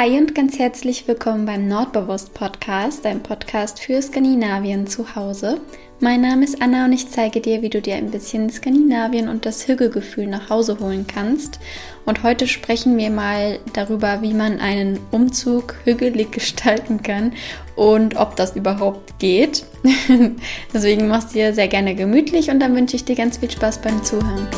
Hi und ganz herzlich willkommen beim Nordbewusst Podcast, dein Podcast für Skandinavien zu Hause. Mein Name ist Anna und ich zeige dir, wie du dir ein bisschen Skandinavien und das Hügelgefühl nach Hause holen kannst. Und heute sprechen wir mal darüber, wie man einen Umzug hügelig gestalten kann und ob das überhaupt geht. Deswegen machst du dir sehr gerne gemütlich und dann wünsche ich dir ganz viel Spaß beim Zuhören.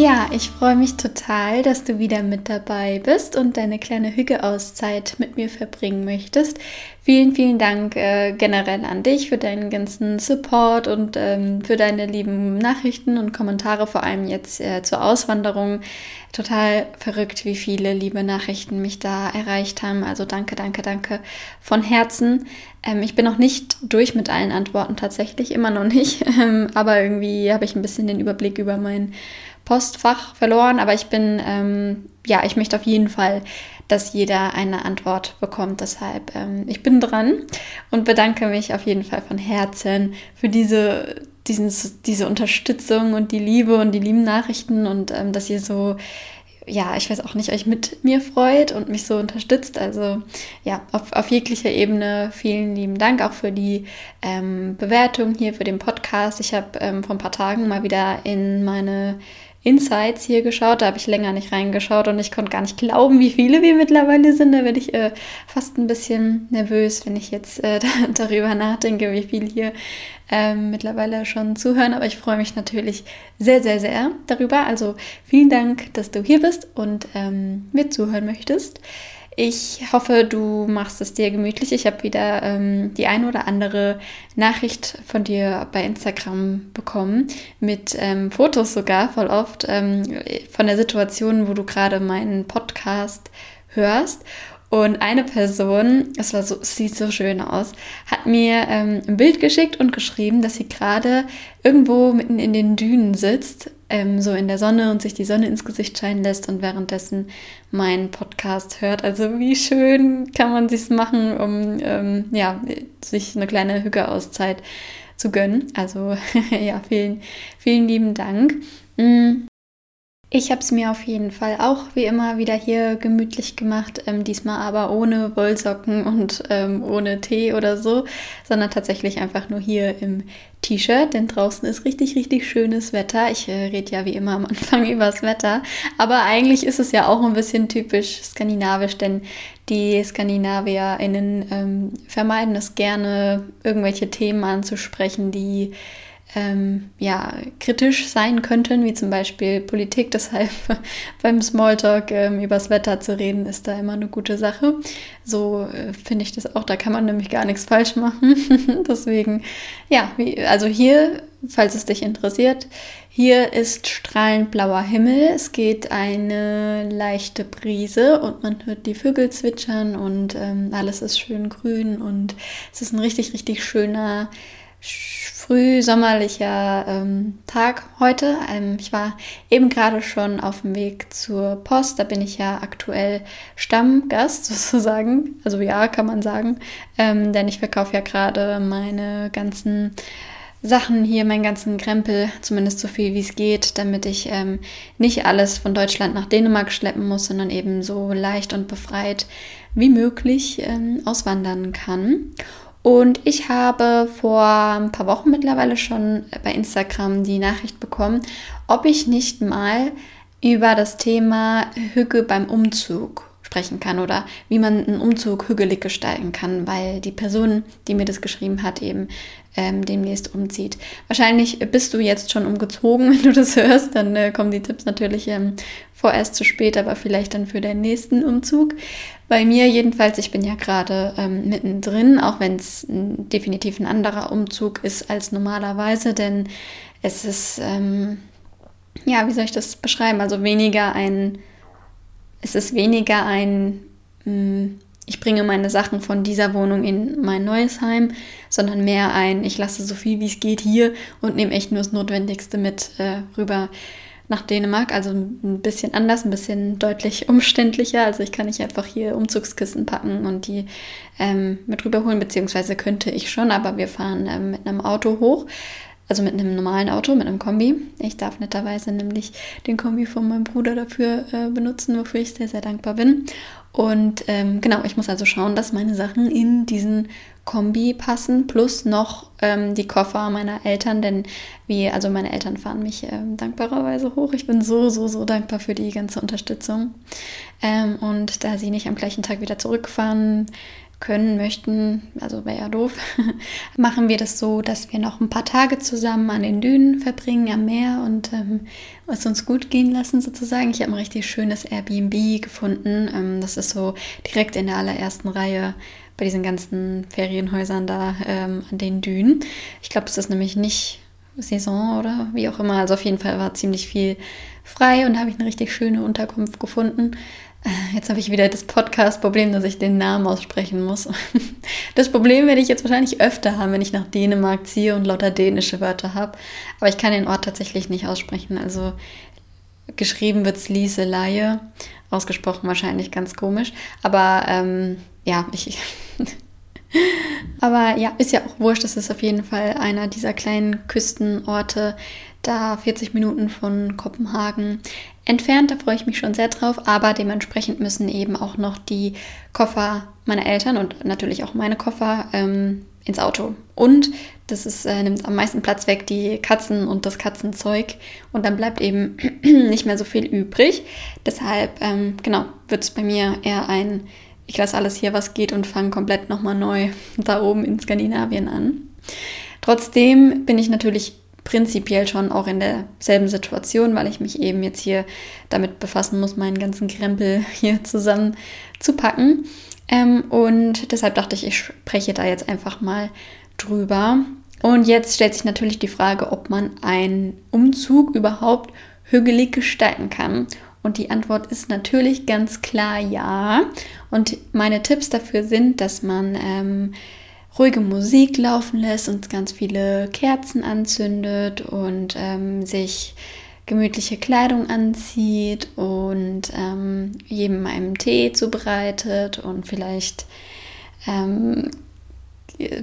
Ja, ich freue mich total, dass du wieder mit dabei bist und deine kleine Hügeauszeit mit mir verbringen möchtest. Vielen, vielen Dank äh, generell an dich für deinen ganzen Support und ähm, für deine lieben Nachrichten und Kommentare, vor allem jetzt äh, zur Auswanderung. Total verrückt, wie viele liebe Nachrichten mich da erreicht haben. Also danke, danke, danke von Herzen. Ähm, ich bin noch nicht durch mit allen Antworten tatsächlich, immer noch nicht. Ähm, aber irgendwie habe ich ein bisschen den Überblick über mein Postfach verloren, aber ich bin, ähm, ja, ich möchte auf jeden Fall, dass jeder eine Antwort bekommt. Deshalb, ähm, ich bin dran und bedanke mich auf jeden Fall von Herzen für diese, diesen, diese Unterstützung und die Liebe und die lieben Nachrichten und ähm, dass ihr so ja, ich weiß auch nicht, euch mit mir freut und mich so unterstützt. Also ja, auf, auf jeglicher Ebene vielen lieben Dank auch für die ähm, Bewertung hier für den Podcast. Ich habe ähm, vor ein paar Tagen mal wieder in meine Insights hier geschaut. Da habe ich länger nicht reingeschaut und ich konnte gar nicht glauben, wie viele wir mittlerweile sind. Da werde ich äh, fast ein bisschen nervös, wenn ich jetzt äh, darüber nachdenke, wie viel hier äh, mittlerweile schon zuhören. Aber ich freue mich natürlich sehr, sehr, sehr darüber. Also vielen Dank, dass du hier bist und ähm, mir zuhören möchtest. Ich hoffe, du machst es dir gemütlich. Ich habe wieder ähm, die eine oder andere Nachricht von dir bei Instagram bekommen, mit ähm, Fotos sogar voll oft ähm, von der Situation, wo du gerade meinen Podcast hörst. Und eine Person, es so, es sieht so schön aus, hat mir ähm, ein Bild geschickt und geschrieben, dass sie gerade irgendwo mitten in den Dünen sitzt, ähm, so in der Sonne und sich die Sonne ins Gesicht scheinen lässt und währenddessen meinen Podcast hört. Also wie schön kann man sich's machen, um ähm, ja, sich eine kleine Hügeauszeit zu gönnen. Also ja, vielen, vielen lieben Dank. Ich habe es mir auf jeden Fall auch wie immer wieder hier gemütlich gemacht, ähm, diesmal aber ohne Wollsocken und ähm, ohne Tee oder so, sondern tatsächlich einfach nur hier im T-Shirt, denn draußen ist richtig, richtig schönes Wetter. Ich äh, rede ja wie immer am Anfang übers Wetter, aber eigentlich ist es ja auch ein bisschen typisch skandinavisch, denn die SkandinavierInnen ähm, vermeiden es gerne, irgendwelche Themen anzusprechen, die ähm, ja, kritisch sein könnten, wie zum Beispiel Politik. Deshalb beim Smalltalk ähm, übers Wetter zu reden, ist da immer eine gute Sache. So äh, finde ich das auch. Da kann man nämlich gar nichts falsch machen. Deswegen, ja, wie, also hier, falls es dich interessiert, hier ist strahlend blauer Himmel. Es geht eine leichte Brise und man hört die Vögel zwitschern und ähm, alles ist schön grün und es ist ein richtig, richtig schöner frühsommerlicher ähm, Tag heute. Ähm, ich war eben gerade schon auf dem Weg zur Post. Da bin ich ja aktuell Stammgast sozusagen. Also ja, kann man sagen. Ähm, denn ich verkaufe ja gerade meine ganzen Sachen hier, meinen ganzen Krempel, zumindest so viel wie es geht, damit ich ähm, nicht alles von Deutschland nach Dänemark schleppen muss, sondern eben so leicht und befreit wie möglich ähm, auswandern kann. Und ich habe vor ein paar Wochen mittlerweile schon bei Instagram die Nachricht bekommen, ob ich nicht mal über das Thema Hüge beim Umzug sprechen kann oder wie man einen Umzug hügelig gestalten kann, weil die Person, die mir das geschrieben hat, eben ähm, demnächst umzieht. Wahrscheinlich bist du jetzt schon umgezogen, wenn du das hörst, dann äh, kommen die Tipps natürlich ähm, vorerst zu spät, aber vielleicht dann für deinen nächsten Umzug. Bei mir jedenfalls, ich bin ja gerade ähm, mittendrin, auch wenn es definitiv ein anderer Umzug ist als normalerweise, denn es ist, ähm, ja, wie soll ich das beschreiben? Also weniger ein, es ist weniger ein, mh, hm, ich bringe meine Sachen von dieser Wohnung in mein neues Heim, sondern mehr ein, ich lasse so viel wie es geht hier und nehme echt nur das Notwendigste mit äh, rüber nach Dänemark. Also ein bisschen anders, ein bisschen deutlich umständlicher. Also ich kann nicht einfach hier Umzugskissen packen und die ähm, mit rüberholen, beziehungsweise könnte ich schon, aber wir fahren ähm, mit einem Auto hoch. Also mit einem normalen Auto, mit einem Kombi. Ich darf netterweise nämlich den Kombi von meinem Bruder dafür äh, benutzen, wofür ich sehr, sehr dankbar bin. Und ähm, genau, ich muss also schauen, dass meine Sachen in diesen Kombi passen, plus noch ähm, die Koffer meiner Eltern, denn wie, also meine Eltern fahren mich ähm, dankbarerweise hoch. Ich bin so, so, so dankbar für die ganze Unterstützung. Ähm, und da sie nicht am gleichen Tag wieder zurückfahren, können, möchten, also wäre ja doof, machen wir das so, dass wir noch ein paar Tage zusammen an den Dünen verbringen, am Meer und ähm, es uns gut gehen lassen sozusagen. Ich habe ein richtig schönes Airbnb gefunden. Ähm, das ist so direkt in der allerersten Reihe bei diesen ganzen Ferienhäusern da ähm, an den Dünen. Ich glaube, es ist nämlich nicht Saison oder wie auch immer. Also auf jeden Fall war ziemlich viel frei und habe ich eine richtig schöne Unterkunft gefunden. Jetzt habe ich wieder das Podcast-Problem, dass ich den Namen aussprechen muss. Das Problem werde ich jetzt wahrscheinlich öfter haben, wenn ich nach Dänemark ziehe und lauter dänische Wörter habe. Aber ich kann den Ort tatsächlich nicht aussprechen. Also geschrieben wird es Lieseleie, ausgesprochen wahrscheinlich ganz komisch. Aber ähm, ja, ich. Aber ja, ist ja auch wurscht. Das ist auf jeden Fall einer dieser kleinen Küstenorte, da 40 Minuten von Kopenhagen entfernt. Da freue ich mich schon sehr drauf. Aber dementsprechend müssen eben auch noch die Koffer meiner Eltern und natürlich auch meine Koffer ähm, ins Auto. Und das ist, äh, nimmt am meisten Platz weg, die Katzen und das Katzenzeug. Und dann bleibt eben nicht mehr so viel übrig. Deshalb, ähm, genau, wird es bei mir eher ein, ich lasse alles hier, was geht und fange komplett nochmal neu da oben in Skandinavien an. Trotzdem bin ich natürlich prinzipiell schon auch in derselben Situation, weil ich mich eben jetzt hier damit befassen muss, meinen ganzen Krempel hier zusammen zu packen. Ähm, und deshalb dachte ich, ich spreche da jetzt einfach mal drüber. Und jetzt stellt sich natürlich die Frage, ob man einen Umzug überhaupt hügelig gestalten kann. Und die Antwort ist natürlich ganz klar ja. Und meine Tipps dafür sind, dass man ähm, ruhige Musik laufen lässt und ganz viele Kerzen anzündet und ähm, sich gemütliche Kleidung anzieht und ähm, jedem einen Tee zubereitet und vielleicht ähm,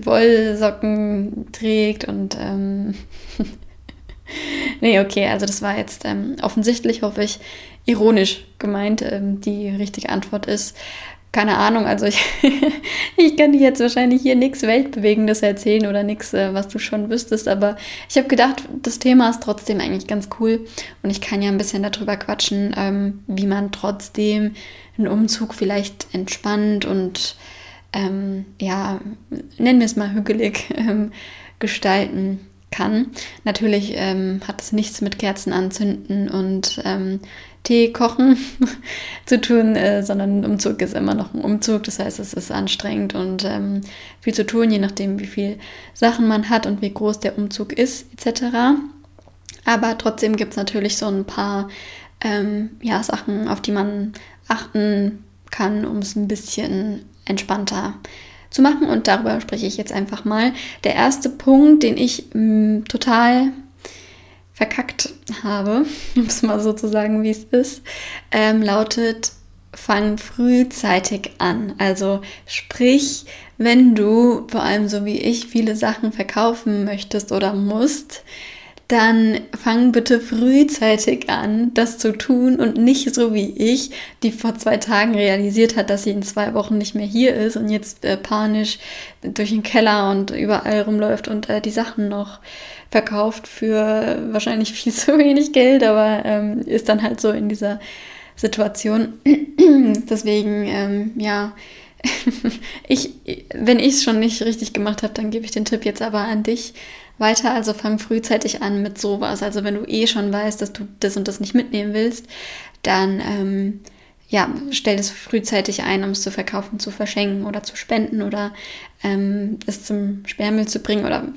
Wollsocken trägt und ähm nee, okay, also das war jetzt ähm, offensichtlich, hoffe ich, ironisch gemeint. Ähm, die richtige Antwort ist, keine Ahnung, also ich, ich kann dir jetzt wahrscheinlich hier nichts Weltbewegendes erzählen oder nichts, äh, was du schon wüsstest, aber ich habe gedacht, das Thema ist trotzdem eigentlich ganz cool und ich kann ja ein bisschen darüber quatschen, ähm, wie man trotzdem einen Umzug vielleicht entspannt und ähm, ja, nennen wir es mal hügelig ähm, gestalten kann. Natürlich ähm, hat es nichts mit Kerzen anzünden und ähm, Tee kochen zu tun, äh, sondern ein Umzug ist immer noch ein Umzug. Das heißt, es ist anstrengend und ähm, viel zu tun, je nachdem, wie viel Sachen man hat und wie groß der Umzug ist, etc. Aber trotzdem gibt es natürlich so ein paar ähm, ja, Sachen, auf die man achten kann, um es ein bisschen entspannter zu machen. Und darüber spreche ich jetzt einfach mal. Der erste Punkt, den ich mh, total verkackt habe, um es mal so zu sagen, wie es ist, ähm, lautet, fang frühzeitig an. Also sprich, wenn du vor allem so wie ich viele Sachen verkaufen möchtest oder musst, dann fang bitte frühzeitig an, das zu tun und nicht so wie ich, die vor zwei Tagen realisiert hat, dass sie in zwei Wochen nicht mehr hier ist und jetzt äh, panisch durch den Keller und überall rumläuft und äh, die Sachen noch verkauft für wahrscheinlich viel zu wenig Geld, aber ähm, ist dann halt so in dieser Situation. Deswegen, ähm, ja, ich, wenn ich es schon nicht richtig gemacht habe, dann gebe ich den Tipp jetzt aber an dich weiter. Also fang frühzeitig an mit sowas. Also wenn du eh schon weißt, dass du das und das nicht mitnehmen willst, dann ähm, ja, stell es frühzeitig ein, um es zu verkaufen, zu verschenken oder zu spenden oder ähm, es zum Sperrmüll zu bringen oder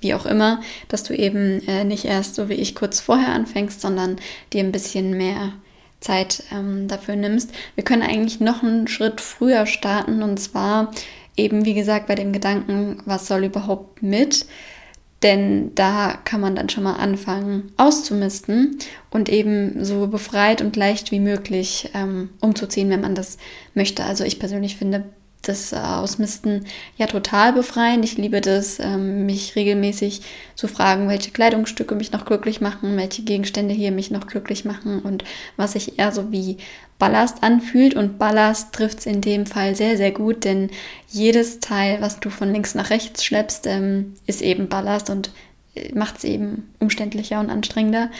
wie auch immer, dass du eben äh, nicht erst so wie ich kurz vorher anfängst, sondern dir ein bisschen mehr Zeit ähm, dafür nimmst. Wir können eigentlich noch einen Schritt früher starten und zwar eben, wie gesagt, bei dem Gedanken, was soll überhaupt mit? Denn da kann man dann schon mal anfangen auszumisten und eben so befreit und leicht wie möglich ähm, umzuziehen, wenn man das möchte. Also ich persönlich finde, das Ausmisten ja total befreiend. Ich liebe das, ähm, mich regelmäßig zu fragen, welche Kleidungsstücke mich noch glücklich machen, welche Gegenstände hier mich noch glücklich machen und was sich eher so wie Ballast anfühlt. Und Ballast trifft es in dem Fall sehr, sehr gut, denn jedes Teil, was du von links nach rechts schleppst, ähm, ist eben Ballast und äh, macht es eben umständlicher und anstrengender.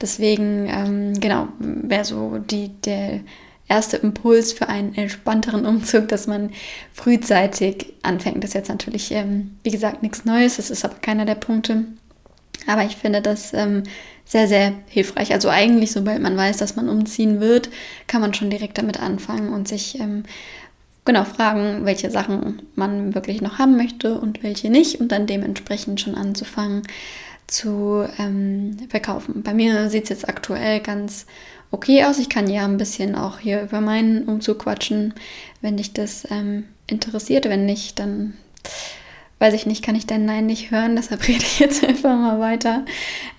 Deswegen, ähm, genau, wäre so die, der erste Impuls für einen entspannteren Umzug, dass man frühzeitig anfängt. Das ist jetzt natürlich, ähm, wie gesagt, nichts Neues, das ist aber keiner der Punkte. Aber ich finde das ähm, sehr, sehr hilfreich. Also eigentlich, sobald man weiß, dass man umziehen wird, kann man schon direkt damit anfangen und sich ähm, genau fragen, welche Sachen man wirklich noch haben möchte und welche nicht und dann dementsprechend schon anzufangen zu ähm, verkaufen. Bei mir sieht es jetzt aktuell ganz okay aus. Ich kann ja ein bisschen auch hier über meinen Umzug quatschen, wenn dich das ähm, interessiert. Wenn nicht, dann weiß ich nicht, kann ich dein Nein nicht hören. Deshalb rede ich jetzt einfach mal weiter.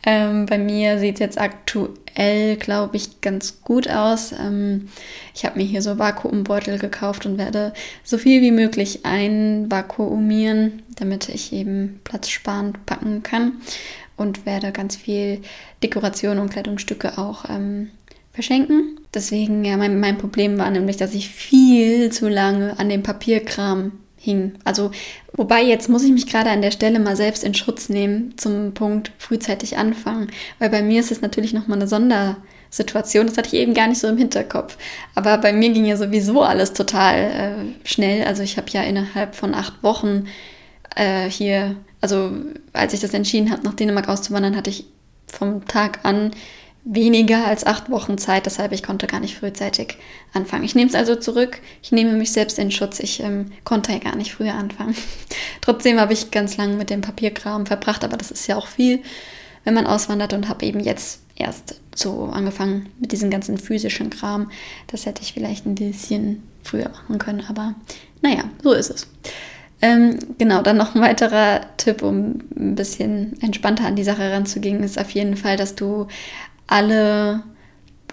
Ähm, bei mir sieht es jetzt aktuell, glaube ich, ganz gut aus. Ähm, ich habe mir hier so Vakuumbeutel gekauft und werde so viel wie möglich einvakuumieren, damit ich eben platzsparend packen kann. Und werde ganz viel Dekoration und Kleidungsstücke auch ähm, verschenken. Deswegen, ja, mein, mein Problem war nämlich, dass ich viel zu lange an dem Papierkram hing. Also, wobei jetzt muss ich mich gerade an der Stelle mal selbst in Schutz nehmen zum Punkt frühzeitig anfangen, weil bei mir ist es natürlich nochmal eine Sondersituation. Das hatte ich eben gar nicht so im Hinterkopf. Aber bei mir ging ja sowieso alles total äh, schnell. Also ich habe ja innerhalb von acht Wochen äh, hier, also als ich das entschieden habe, nach Dänemark auszuwandern, hatte ich vom Tag an weniger als acht Wochen Zeit, deshalb ich konnte gar nicht frühzeitig anfangen. Ich nehme es also zurück, ich nehme mich selbst in Schutz, ich ähm, konnte ja gar nicht früher anfangen. Trotzdem habe ich ganz lange mit dem Papierkram verbracht, aber das ist ja auch viel, wenn man auswandert und habe eben jetzt erst so angefangen mit diesem ganzen physischen Kram. Das hätte ich vielleicht ein bisschen früher machen können, aber naja, so ist es. Ähm, genau, dann noch ein weiterer Tipp, um ein bisschen entspannter an die Sache ranzugehen, ist auf jeden Fall, dass du alle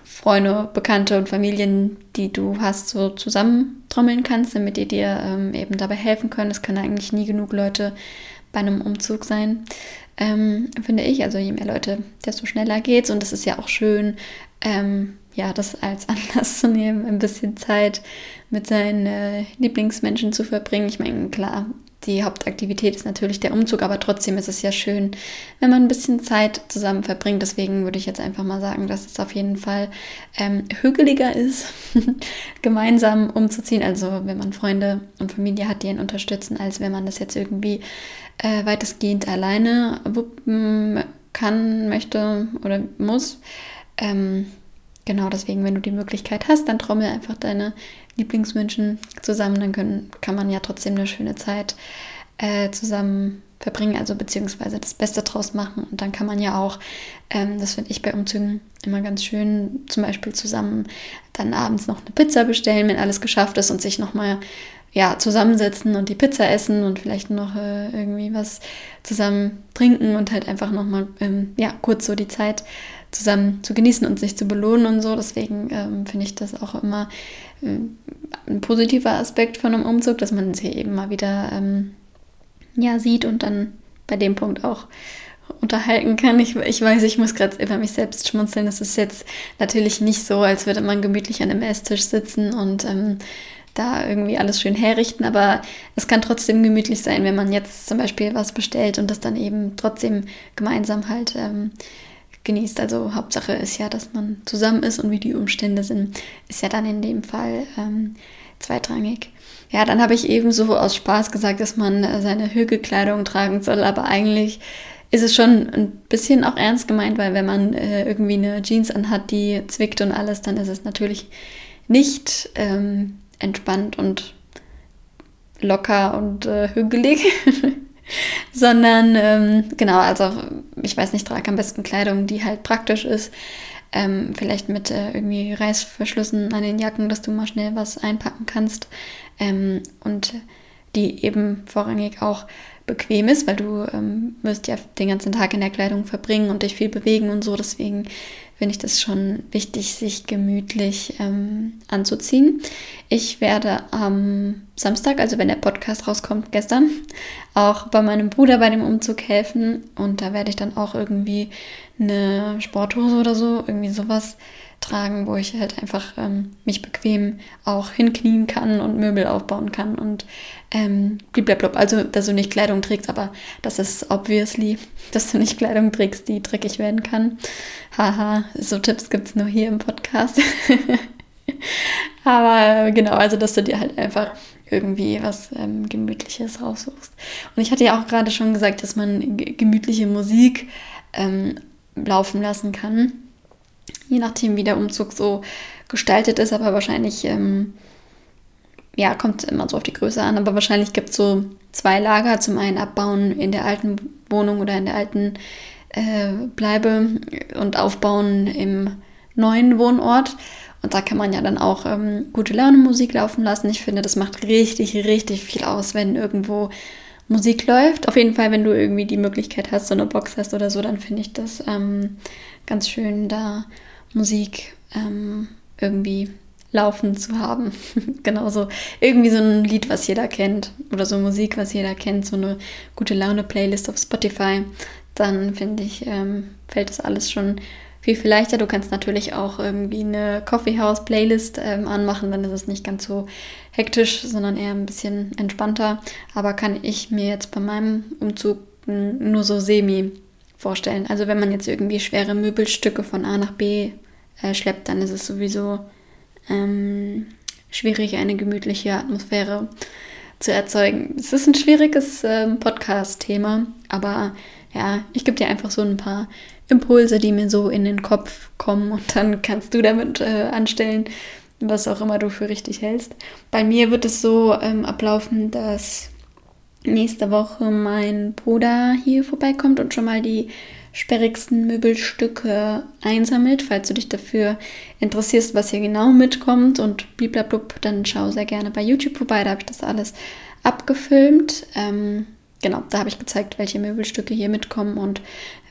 Freunde, Bekannte und Familien, die du hast, so zusammentrommeln kannst, damit die dir ähm, eben dabei helfen können. Es können eigentlich nie genug Leute bei einem Umzug sein, ähm, finde ich. Also je mehr Leute, desto schneller geht's. Und es ist ja auch schön, ähm, ja, das als Anlass zu nehmen, ein bisschen Zeit mit seinen äh, Lieblingsmenschen zu verbringen. Ich meine, klar, die Hauptaktivität ist natürlich der Umzug, aber trotzdem ist es ja schön, wenn man ein bisschen Zeit zusammen verbringt. Deswegen würde ich jetzt einfach mal sagen, dass es auf jeden Fall ähm, hügeliger ist, gemeinsam umzuziehen. Also wenn man Freunde und Familie hat, die ihn unterstützen, als wenn man das jetzt irgendwie äh, weitestgehend alleine wuppen kann, möchte oder muss. Ähm, genau deswegen, wenn du die Möglichkeit hast, dann trommel einfach deine Lieblingsmenschen zusammen, dann können, kann man ja trotzdem eine schöne Zeit äh, zusammen verbringen, also beziehungsweise das Beste draus machen. Und dann kann man ja auch, ähm, das finde ich bei Umzügen immer ganz schön, zum Beispiel zusammen dann abends noch eine Pizza bestellen, wenn alles geschafft ist und sich nochmal ja, zusammensetzen und die Pizza essen und vielleicht noch äh, irgendwie was zusammen trinken und halt einfach nochmal, ähm, ja, kurz so die Zeit zusammen zu genießen und sich zu belohnen und so. Deswegen ähm, finde ich das auch immer äh, ein positiver Aspekt von einem Umzug, dass man sich eben mal wieder ähm, ja, sieht und dann bei dem Punkt auch unterhalten kann. Ich, ich weiß, ich muss gerade über mich selbst schmunzeln. Es ist jetzt natürlich nicht so, als würde man gemütlich an einem Esstisch sitzen und ähm, da irgendwie alles schön herrichten, aber es kann trotzdem gemütlich sein, wenn man jetzt zum Beispiel was bestellt und das dann eben trotzdem gemeinsam halt ähm, genießt. Also Hauptsache ist ja, dass man zusammen ist und wie die Umstände sind, ist ja dann in dem Fall ähm, zweitrangig. Ja, dann habe ich eben so aus Spaß gesagt, dass man äh, seine Hügelkleidung tragen soll, aber eigentlich ist es schon ein bisschen auch ernst gemeint, weil wenn man äh, irgendwie eine Jeans anhat, die zwickt und alles, dann ist es natürlich nicht ähm, entspannt und locker und äh, hügelig. sondern ähm, genau, also ich weiß nicht, trage am besten Kleidung, die halt praktisch ist. Ähm, vielleicht mit äh, irgendwie Reißverschlüssen an den Jacken, dass du mal schnell was einpacken kannst. Ähm, und die eben vorrangig auch bequem ist, weil du ähm, wirst ja den ganzen Tag in der Kleidung verbringen und dich viel bewegen und so. Deswegen finde ich das schon wichtig, sich gemütlich ähm, anzuziehen. Ich werde am Samstag, also wenn der Podcast rauskommt, gestern, auch bei meinem Bruder bei dem Umzug helfen. Und da werde ich dann auch irgendwie eine Sporthose oder so, irgendwie sowas tragen, wo ich halt einfach ähm, mich bequem auch hinknien kann und Möbel aufbauen kann und ähm, blablabla. Also, dass du nicht Kleidung trägst, aber das ist obviously, dass du nicht Kleidung trägst, die dreckig werden kann. Haha, so Tipps gibt es nur hier im Podcast. aber genau, also, dass du dir halt einfach irgendwie was ähm, Gemütliches raussuchst. Und ich hatte ja auch gerade schon gesagt, dass man gemütliche Musik ähm, laufen lassen kann je nachdem, wie der Umzug so gestaltet ist, aber wahrscheinlich, ähm, ja, kommt immer so auf die Größe an, aber wahrscheinlich gibt es so zwei Lager. Zum einen abbauen in der alten Wohnung oder in der alten äh, Bleibe und aufbauen im neuen Wohnort. Und da kann man ja dann auch ähm, gute Laune Musik laufen lassen. Ich finde, das macht richtig, richtig viel aus, wenn irgendwo Musik läuft. Auf jeden Fall, wenn du irgendwie die Möglichkeit hast, so eine Box hast oder so, dann finde ich das ähm, ganz schön, da Musik ähm, irgendwie laufen zu haben. Genauso irgendwie so ein Lied, was jeder kennt oder so Musik, was jeder kennt, so eine gute Laune-Playlist auf Spotify. Dann finde ich, ähm, fällt das alles schon viel, viel leichter. Du kannst natürlich auch irgendwie eine Coffeehouse-Playlist ähm, anmachen, dann ist es nicht ganz so hektisch, sondern eher ein bisschen entspannter. Aber kann ich mir jetzt bei meinem Umzug nur so semi vorstellen. Also wenn man jetzt irgendwie schwere Möbelstücke von A nach B äh, schleppt, dann ist es sowieso ähm, schwierig, eine gemütliche Atmosphäre zu erzeugen. Es ist ein schwieriges ähm, Podcast-Thema, aber ja, ich gebe dir einfach so ein paar Impulse, die mir so in den Kopf kommen und dann kannst du damit äh, anstellen, was auch immer du für richtig hältst. Bei mir wird es so ähm, ablaufen, dass nächste Woche mein Bruder hier vorbeikommt und schon mal die sperrigsten Möbelstücke einsammelt. Falls du dich dafür interessierst, was hier genau mitkommt und bliblablub, dann schau sehr gerne bei YouTube vorbei. Da habe ich das alles abgefilmt. Ähm, genau, da habe ich gezeigt, welche Möbelstücke hier mitkommen und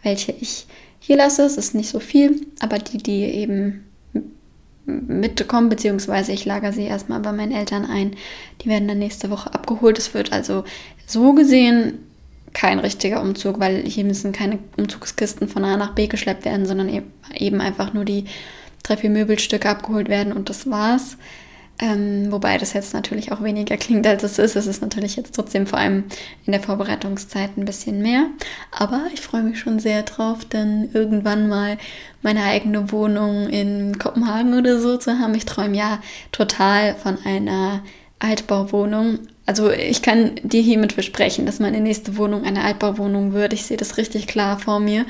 welche ich hier lasse. Es ist nicht so viel, aber die, die eben mitkommen, beziehungsweise ich lagere sie erstmal bei meinen Eltern ein. Die werden dann nächste Woche abgeholt. Es wird also so gesehen kein richtiger Umzug, weil hier müssen keine Umzugskisten von A nach B geschleppt werden, sondern e-, eben einfach nur die drei, vier Möbelstücke abgeholt werden und das war's. Ähm, wobei das jetzt natürlich auch weniger klingt, als es ist. Es ist natürlich jetzt trotzdem vor allem in der Vorbereitungszeit ein bisschen mehr. Aber ich freue mich schon sehr drauf, dann irgendwann mal meine eigene Wohnung in Kopenhagen oder so zu haben. Ich träume ja total von einer Altbauwohnung. Also ich kann dir hiermit versprechen, dass meine nächste Wohnung eine Altbauwohnung wird. Ich sehe das richtig klar vor mir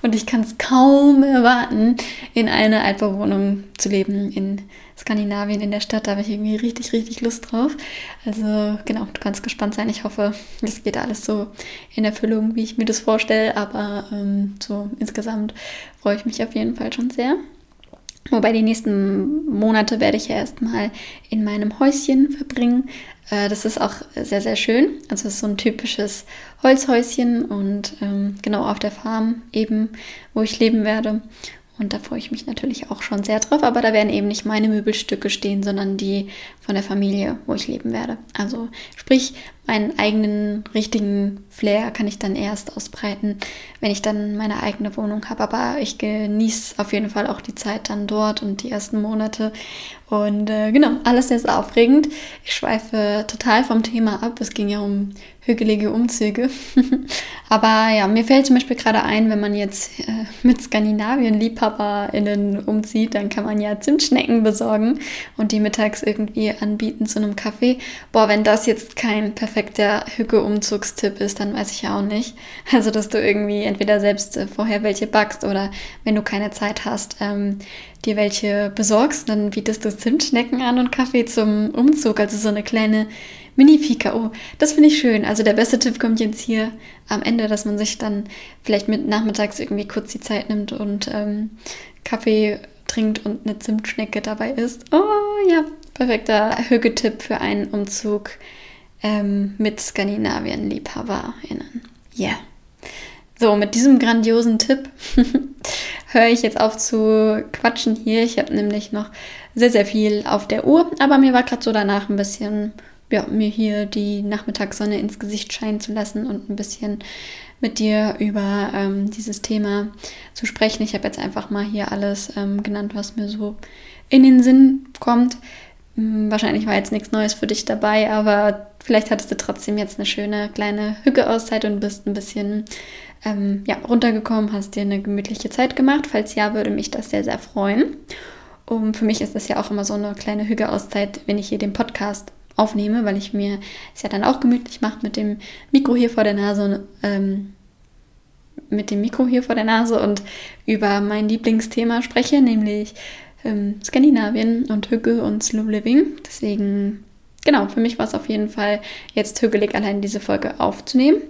und ich kann es kaum erwarten, in einer Altbauwohnung zu leben in Skandinavien, in der Stadt. Da habe ich irgendwie richtig, richtig Lust drauf. Also genau, du kannst gespannt sein. Ich hoffe, es geht alles so in Erfüllung, wie ich mir das vorstelle. Aber ähm, so insgesamt freue ich mich auf jeden Fall schon sehr. Wobei die nächsten Monate werde ich ja erstmal in meinem Häuschen verbringen. Äh, das ist auch sehr, sehr schön. Also es ist so ein typisches Holzhäuschen und ähm, genau auf der Farm eben, wo ich leben werde. Und da freue ich mich natürlich auch schon sehr drauf. Aber da werden eben nicht meine Möbelstücke stehen, sondern die von der Familie, wo ich leben werde. Also sprich, meinen eigenen richtigen Flair kann ich dann erst ausbreiten, wenn ich dann meine eigene Wohnung habe. Aber ich genieße auf jeden Fall auch die Zeit dann dort und die ersten Monate. Und äh, genau, alles sehr, sehr aufregend. Ich schweife total vom Thema ab. Es ging ja um hügelige Umzüge. Aber ja, mir fällt zum Beispiel gerade ein, wenn man jetzt äh, mit Skandinavien-LiebhaberInnen umzieht, dann kann man ja Zimtschnecken besorgen und die mittags irgendwie anbieten zu einem Kaffee. Boah, wenn das jetzt kein perfekter Hüge-Umzugstipp ist, dann weiß ich ja auch nicht. Also, dass du irgendwie entweder selbst äh, vorher welche backst oder wenn du keine Zeit hast, ähm, dir welche besorgst, dann bietest du Zimtschnecken an und Kaffee zum Umzug. Also so eine kleine Mini-Fika. Oh, das finde ich schön. Also der beste Tipp kommt jetzt hier am Ende, dass man sich dann vielleicht mit nachmittags irgendwie kurz die Zeit nimmt und ähm, Kaffee trinkt und eine Zimtschnecke dabei isst. Oh ja, perfekter Hügetipp für einen Umzug ähm, mit Skandinavien-LiebhaberInnen. Ja. Yeah. So, mit diesem grandiosen Tipp höre ich jetzt auf zu quatschen hier. Ich habe nämlich noch sehr, sehr viel auf der Uhr, aber mir war gerade so danach ein bisschen, ja, mir hier die Nachmittagssonne ins Gesicht scheinen zu lassen und ein bisschen mit dir über ähm, dieses Thema zu sprechen. Ich habe jetzt einfach mal hier alles ähm, genannt, was mir so in den Sinn kommt. Hm, wahrscheinlich war jetzt nichts Neues für dich dabei, aber vielleicht hattest du trotzdem jetzt eine schöne kleine Hücke-Auszeit und bist ein bisschen ähm, ja, runtergekommen, hast dir eine gemütliche Zeit gemacht. Falls ja, würde mich das sehr, sehr freuen. Und für mich ist das ja auch immer so eine kleine Hüge-Auszeit, wenn ich hier den Podcast aufnehme, weil ich mir es ja dann auch gemütlich mache mit dem Mikro hier vor der Nase ähm, mit dem Mikro hier vor der Nase und über mein Lieblingsthema spreche, nämlich ähm, Skandinavien und Hügge und Slow Living. Deswegen, genau, für mich war es auf jeden Fall jetzt hügelig, allein diese Folge aufzunehmen.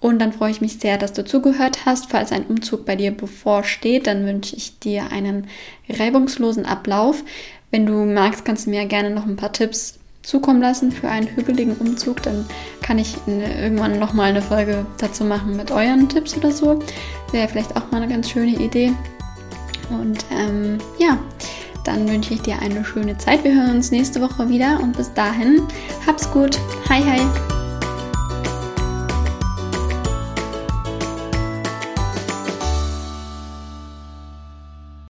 Und dann freue ich mich sehr, dass du zugehört hast. Falls ein Umzug bei dir bevorsteht, dann wünsche ich dir einen reibungslosen Ablauf. Wenn du magst, kannst du mir gerne noch ein paar Tipps zukommen lassen für einen hügeligen Umzug. Dann kann ich irgendwann nochmal eine Folge dazu machen mit euren Tipps oder so. Wäre vielleicht auch mal eine ganz schöne Idee. Und ähm, ja, dann wünsche ich dir eine schöne Zeit. Wir hören uns nächste Woche wieder und bis dahin, hab's gut. Hi, hi.